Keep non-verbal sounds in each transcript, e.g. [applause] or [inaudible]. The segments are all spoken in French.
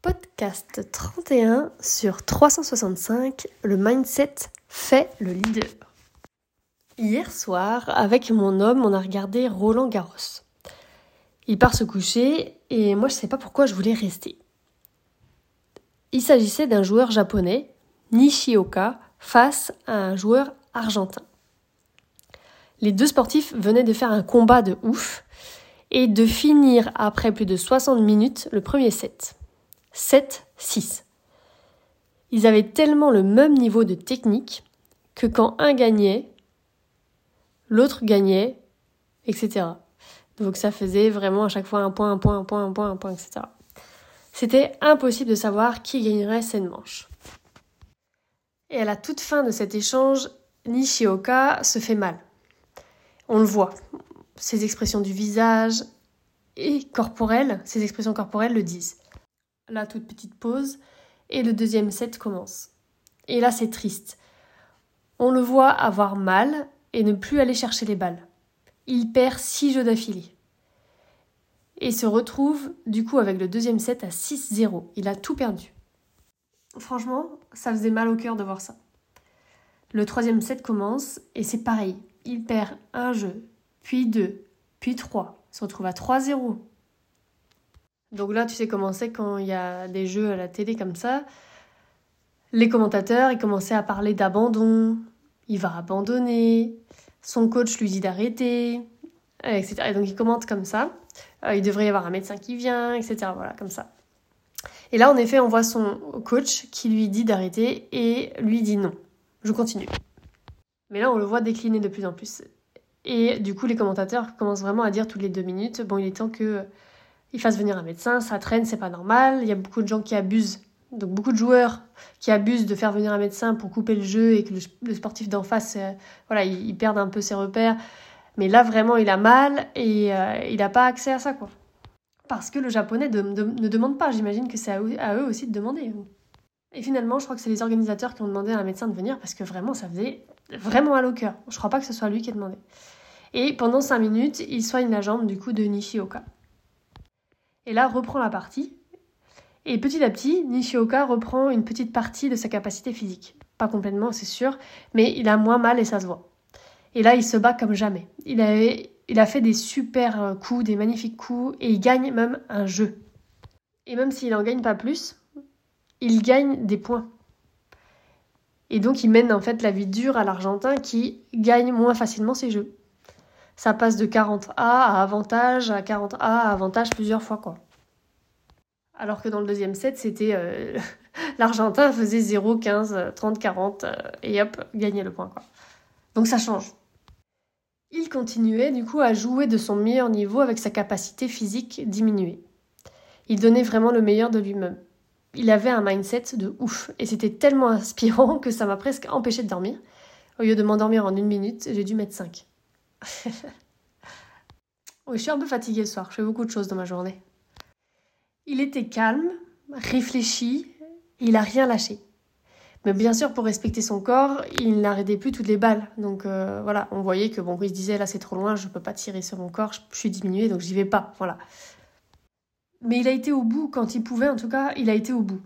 Podcast 31 sur 365, le mindset fait le leader. Hier soir, avec mon homme, on a regardé Roland Garros. Il part se coucher et moi je sais pas pourquoi je voulais rester. Il s'agissait d'un joueur japonais, Nishioka, face à un joueur argentin. Les deux sportifs venaient de faire un combat de ouf et de finir après plus de 60 minutes le premier set. 7-6. Ils avaient tellement le même niveau de technique que quand un gagnait, l'autre gagnait, etc. Donc ça faisait vraiment à chaque fois un point, un point, un point, un point, un point, etc. C'était impossible de savoir qui gagnerait cette manche. Et à la toute fin de cet échange, Nishioka se fait mal. On le voit. Ses expressions du visage et corporelles, ses expressions corporelles le disent. La toute petite pause et le deuxième set commence. Et là, c'est triste. On le voit avoir mal et ne plus aller chercher les balles. Il perd six jeux d'affilée et se retrouve du coup avec le deuxième set à 6-0. Il a tout perdu. Franchement, ça faisait mal au cœur de voir ça. Le troisième set commence et c'est pareil. Il perd un jeu, puis deux, puis trois. Il se retrouve à 3-0. Donc là, tu sais comment c'est quand il y a des jeux à la télé comme ça. Les commentateurs, ils commençaient à parler d'abandon. Il va abandonner. Son coach lui dit d'arrêter, etc. Et donc il commente comme ça. Euh, il devrait y avoir un médecin qui vient, etc. Voilà, comme ça. Et là, en effet, on voit son coach qui lui dit d'arrêter et lui dit non, je continue. Mais là, on le voit décliner de plus en plus. Et du coup, les commentateurs commencent vraiment à dire toutes les deux minutes, bon, il est temps que il fasse venir un médecin, ça traîne, c'est pas normal. Il y a beaucoup de gens qui abusent, donc beaucoup de joueurs qui abusent de faire venir un médecin pour couper le jeu et que le, sportif d'en face, euh, voilà, il, il perd un peu ses repères. Mais là, vraiment, il a mal et euh, il n'a pas accès à ça, quoi. Parce que le japonais ne demande pas. J'imagine que c'est à, eux aussi de demander. Et finalement, je crois que c'est les organisateurs qui ont demandé à un médecin de venir parce que vraiment, ça faisait vraiment mal au cœur. Je crois pas que ce soit lui qui a demandé. Et pendant 5 minutes, il soigne la jambe du coup de Nishioka. Et là, reprend la partie. Et petit à petit, Nishioka reprend une petite partie de sa capacité physique. Pas complètement, c'est sûr, mais il a moins mal et ça se voit. Et là, il se bat comme jamais. Il, a fait des super euh, coups, des magnifiques coups, et il gagne même un jeu. Et même s'il n'en gagne pas plus, il gagne des points. Et donc il mène en fait la vie dure à l'Argentin qui gagne moins facilement ses jeux. Ça passe de 40A à avantage à 40A à avantage plusieurs fois quoi. Alors que dans le deuxième set, c'était euh, [laughs] l'Argentin faisait 0, 15, 30, 40 et hop, gagnait le point quoi. Donc ça change. Il continuait du coup à jouer de son meilleur niveau avec sa capacité physique diminuée. Il donnait vraiment le meilleur de lui-même. Il avait un mindset de ouf et c'était tellement inspirant que ça m'a presque empêché de dormir. Au lieu de m'endormir en une minute, j'ai dû mettre cinq. Oui, je suis un peu fatiguée ce soir, je fais beaucoup de choses dans ma journée. Il était calme, réfléchi, il a rien lâché. Mais bien sûr, pour respecter son corps, il n'arrêtait plus toutes les balles. Donc euh, voilà, on voyait que bon, il se disait là c'est trop loin, je peux pas tirer sur mon corps, je, suis diminué, donc j'y vais pas. Voilà. Mais il a été au bout quand il pouvait, en tout cas, il a été au bout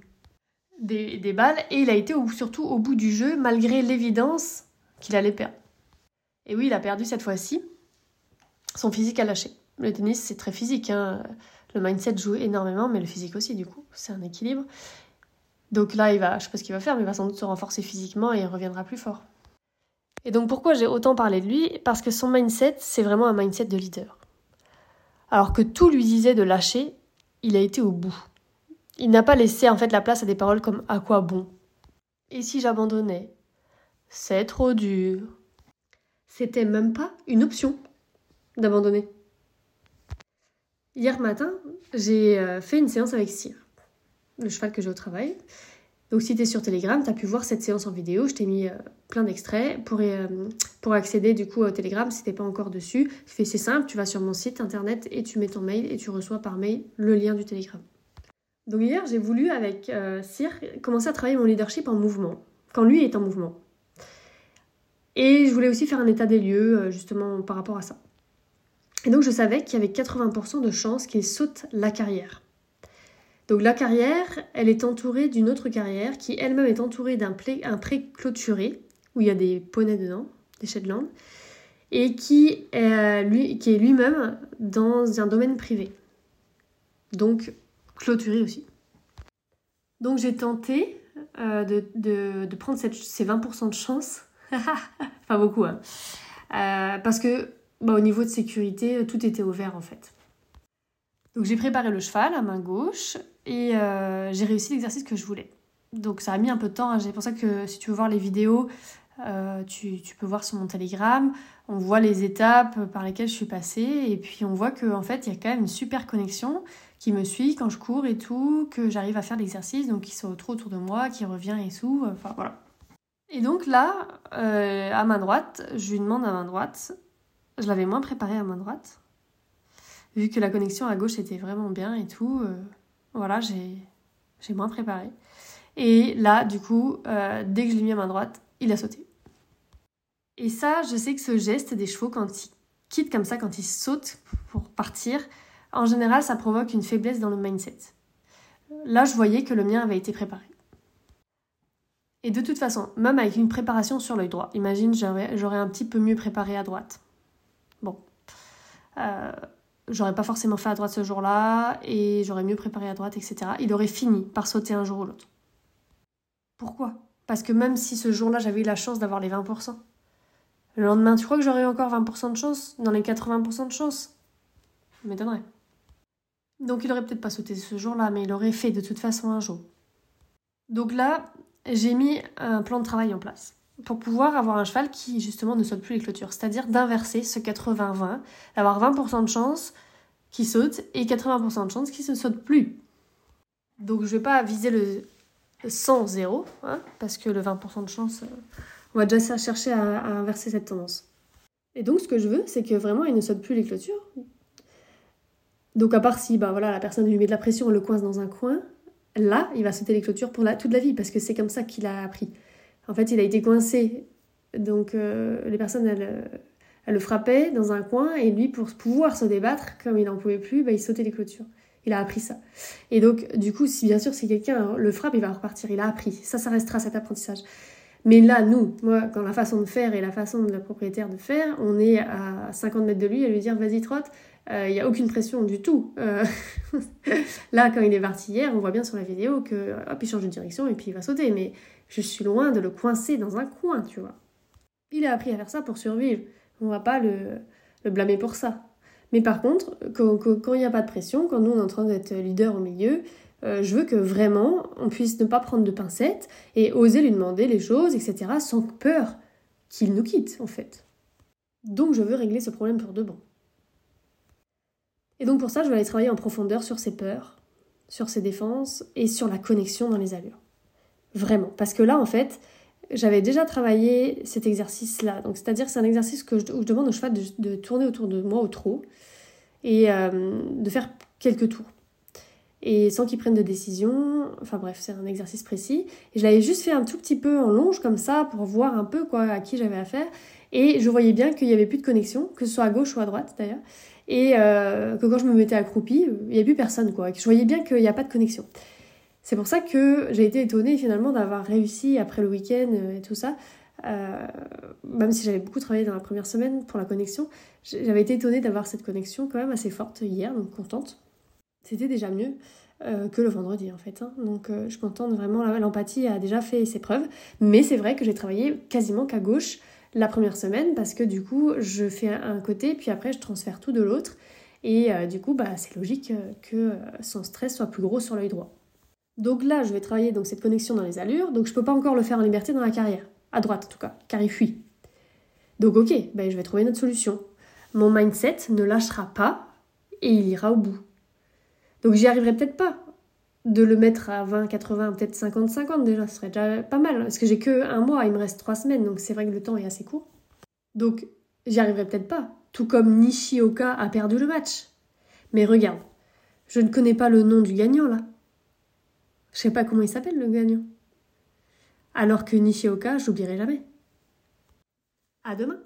des, des balles et il a été surtout au bout du jeu malgré l'évidence qu'il allait perdre. Et oui, il a perdu cette fois-ci. Son physique a lâché. Le tennis, c'est très physique. Hein. Le mindset joue énormément, mais le physique aussi, du coup. C'est un équilibre. Donc là, il va, sais pas ce qu'il va faire, mais il va sans doute se renforcer physiquement et il reviendra plus fort. Et donc pourquoi j'ai autant parlé de lui? Parce que son mindset, c'est vraiment un mindset de leader. Alors que tout lui disait de lâcher, il a été au bout. Il n'a pas laissé en fait la place à des paroles comme à quoi bon? Et si j'abandonnais? C'est trop dur. C'était même pas une option d'abandonner. Hier matin, j'ai euh, fait une séance avec Cyr le cheval que j'ai au travail. Donc si tu es sur Telegram, tu as pu voir cette séance en vidéo, je t'ai mis euh, plein d'extraits. Pour, euh, pour accéder du coup au Telegram, si t'es pas encore dessus, c'est simple, tu vas sur mon site internet et tu mets ton mail et tu reçois par mail le lien du Telegram. Donc hier, j'ai voulu avec euh, commencer à travailler mon leadership en mouvement, quand lui est en mouvement. Et je voulais aussi faire un état des lieux euh, justement par rapport à ça. Et donc je savais qu'il y avait 80% de chances qu'il saute la carrière. Donc la carrière, elle est entourée d'une autre carrière qui elle-même est entourée d'un pré clôturé où il y a des poneys dedans, des Shetland, et lui, qui est lui-même dans un domaine privé. Donc clôturé aussi. Donc j'ai tenté euh, de, prendre ces 20% de chance. [laughs] pas beaucoup, hein. Euh, parce que bah, au niveau de sécurité, tout était ouvert en fait. Donc j'ai préparé le cheval à main gauche et euh, j'ai réussi l'exercice que je voulais. Donc ça a mis un peu de temps, hein. c'est pour ça que si tu veux voir les vidéos, euh, tu, peux voir sur mon Telegram, on voit les étapes par lesquelles je suis passée et puis on voit qu'en en fait il y a quand même une super connexion qui me suit quand je cours et tout, que j'arrive à faire l'exercice, donc qui soit trop autour de moi, qui revient et tout, enfin voilà. Et donc là, euh, à main droite, je lui demande à main droite, je l'avais moins préparé à main droite, vu que la connexion à gauche était vraiment bien et tout, euh, voilà, j'ai moins préparé. Et là, du coup, dès que je l'ai mis à main droite, il a sauté. Et ça, je sais que ce geste des chevaux, quand ils quittent comme ça, quand ils sautent pour partir, en général, ça provoque une faiblesse dans le mindset. Là, je voyais que le mien avait été préparé. Et de toute façon, même avec une préparation sur l'œil droit, imagine j'aurais un petit peu mieux préparé à droite. Bon. Euh, j'aurais pas forcément fait à droite ce jour-là, et j'aurais mieux préparé à droite, etc. Il aurait fini par sauter un jour ou l'autre. Pourquoi? Parce que même si ce jour-là j'avais eu la chance d'avoir les 20%, le lendemain, tu crois que j'aurais encore 20% de chance? Dans les 80% de chance? Ça m'étonnerait. Donc il aurait peut-être pas sauté ce jour-là, mais il aurait fait de toute façon un jour. Donc là, j'ai mis un plan de travail en place pour pouvoir avoir un cheval qui justement ne saute plus les clôtures, c'est-à-dire d'inverser ce 80-20, d'avoir 20% de chance qui saute et 80% de chance qui ne saute plus. Donc je vais pas viser le 100-0, hein, parce que le 20% de chance, euh, on va déjà chercher à, inverser cette tendance. Et donc, ce que je veux, c'est que vraiment, il ne saute plus les clôtures. Donc, à part si bah, voilà, la personne lui met de la pression, et le coince dans un coin, là, il va sauter les clôtures pour la, toute la vie, parce que c'est comme ça qu'il a appris. En fait, il a été coincé. Donc, euh, les personnes, elles, le frappaient dans un coin, et lui, pour pouvoir se débattre, comme il n'en pouvait plus, bah, il sautait les clôtures. Il a appris ça. Et donc, du coup, si bien sûr, si quelqu'un le frappe, il va repartir. Il a appris. Ça, ça restera cet apprentissage. Mais là, nous, moi, quand la façon de faire et la façon de la propriétaire de faire, on est à 50 mètres de lui et lui dire vas-y trotte, il euh, n'y a aucune pression du tout. Euh, là, quand il est parti hier, on voit bien sur la vidéo que hop, il change de direction et puis il va sauter. Mais je suis loin de le coincer dans un coin, tu vois. Il a appris à faire ça pour survivre. On va pas le, blâmer pour ça. Mais par contre, quand il n'y a pas de pression, quand nous on est en train d'être leader au milieu, euh, je veux que vraiment on puisse ne pas prendre de pincettes et oser lui demander les choses, etc., sans peur qu'il nous quitte, en fait. Donc je veux régler ce problème pour de bon. Et donc pour ça, je vais aller travailler en profondeur sur ses peurs, sur ses défenses et sur la connexion dans les allures. Vraiment. Parce que là, en fait, j'avais déjà travaillé cet exercice-là. Donc c'est-à-dire c'est un exercice que je, où je demande au cheval de, tourner autour de moi au trot et euh, de faire quelques tours et sans qu'il prenne de décision. Enfin bref, c'est un exercice précis. Et je l'avais juste fait un tout petit peu en longe comme ça pour voir un peu quoi à qui j'avais affaire. Et je voyais bien qu'il n'y avait plus de connexion, que ce soit à gauche ou à droite d'ailleurs. Et euh, que quand je me mettais accroupie, il n'y avait plus personne quoi. je voyais bien qu'il n'y a pas de connexion. C'est pour ça que j'ai été étonnée finalement d'avoir réussi après le week-end et tout ça. Euh, même si j'avais beaucoup travaillé dans la première semaine pour la connexion, j'avais été étonnée d'avoir cette connexion quand même assez forte hier, donc contente c'était déjà mieux euh, que le vendredi en fait. Hein. Donc euh, je contente vraiment, l'empathie a déjà fait ses preuves. Mais c'est vrai que j'ai travaillé quasiment qu'à gauche la première semaine parce que du coup je fais un côté puis après je transfère tout de l'autre. Et euh, du coup bah, c'est logique que son stress soit plus gros sur l'œil droit. Donc là je vais travailler donc cette connexion dans les allures. Donc je peux pas encore le faire en liberté dans la carrière. À droite en tout cas, car il fuit. Donc ok, ben, je vais trouver une autre solution. Mon mindset ne lâchera pas et il ira au bout. Donc j'y arriverai peut-être pas de le mettre à 20, 80, peut-être 50, 50 déjà, ce serait déjà pas mal. Parce que j'ai que un mois, il me reste trois semaines, donc c'est vrai que le temps est assez court. Donc j'y arriverai peut-être pas. Tout comme Nishioka a perdu le match. Mais regarde, je ne connais pas le nom du gagnant là. Je sais pas comment il s'appelle le gagnant. Alors que Nishioka, j'oublierai jamais. À demain.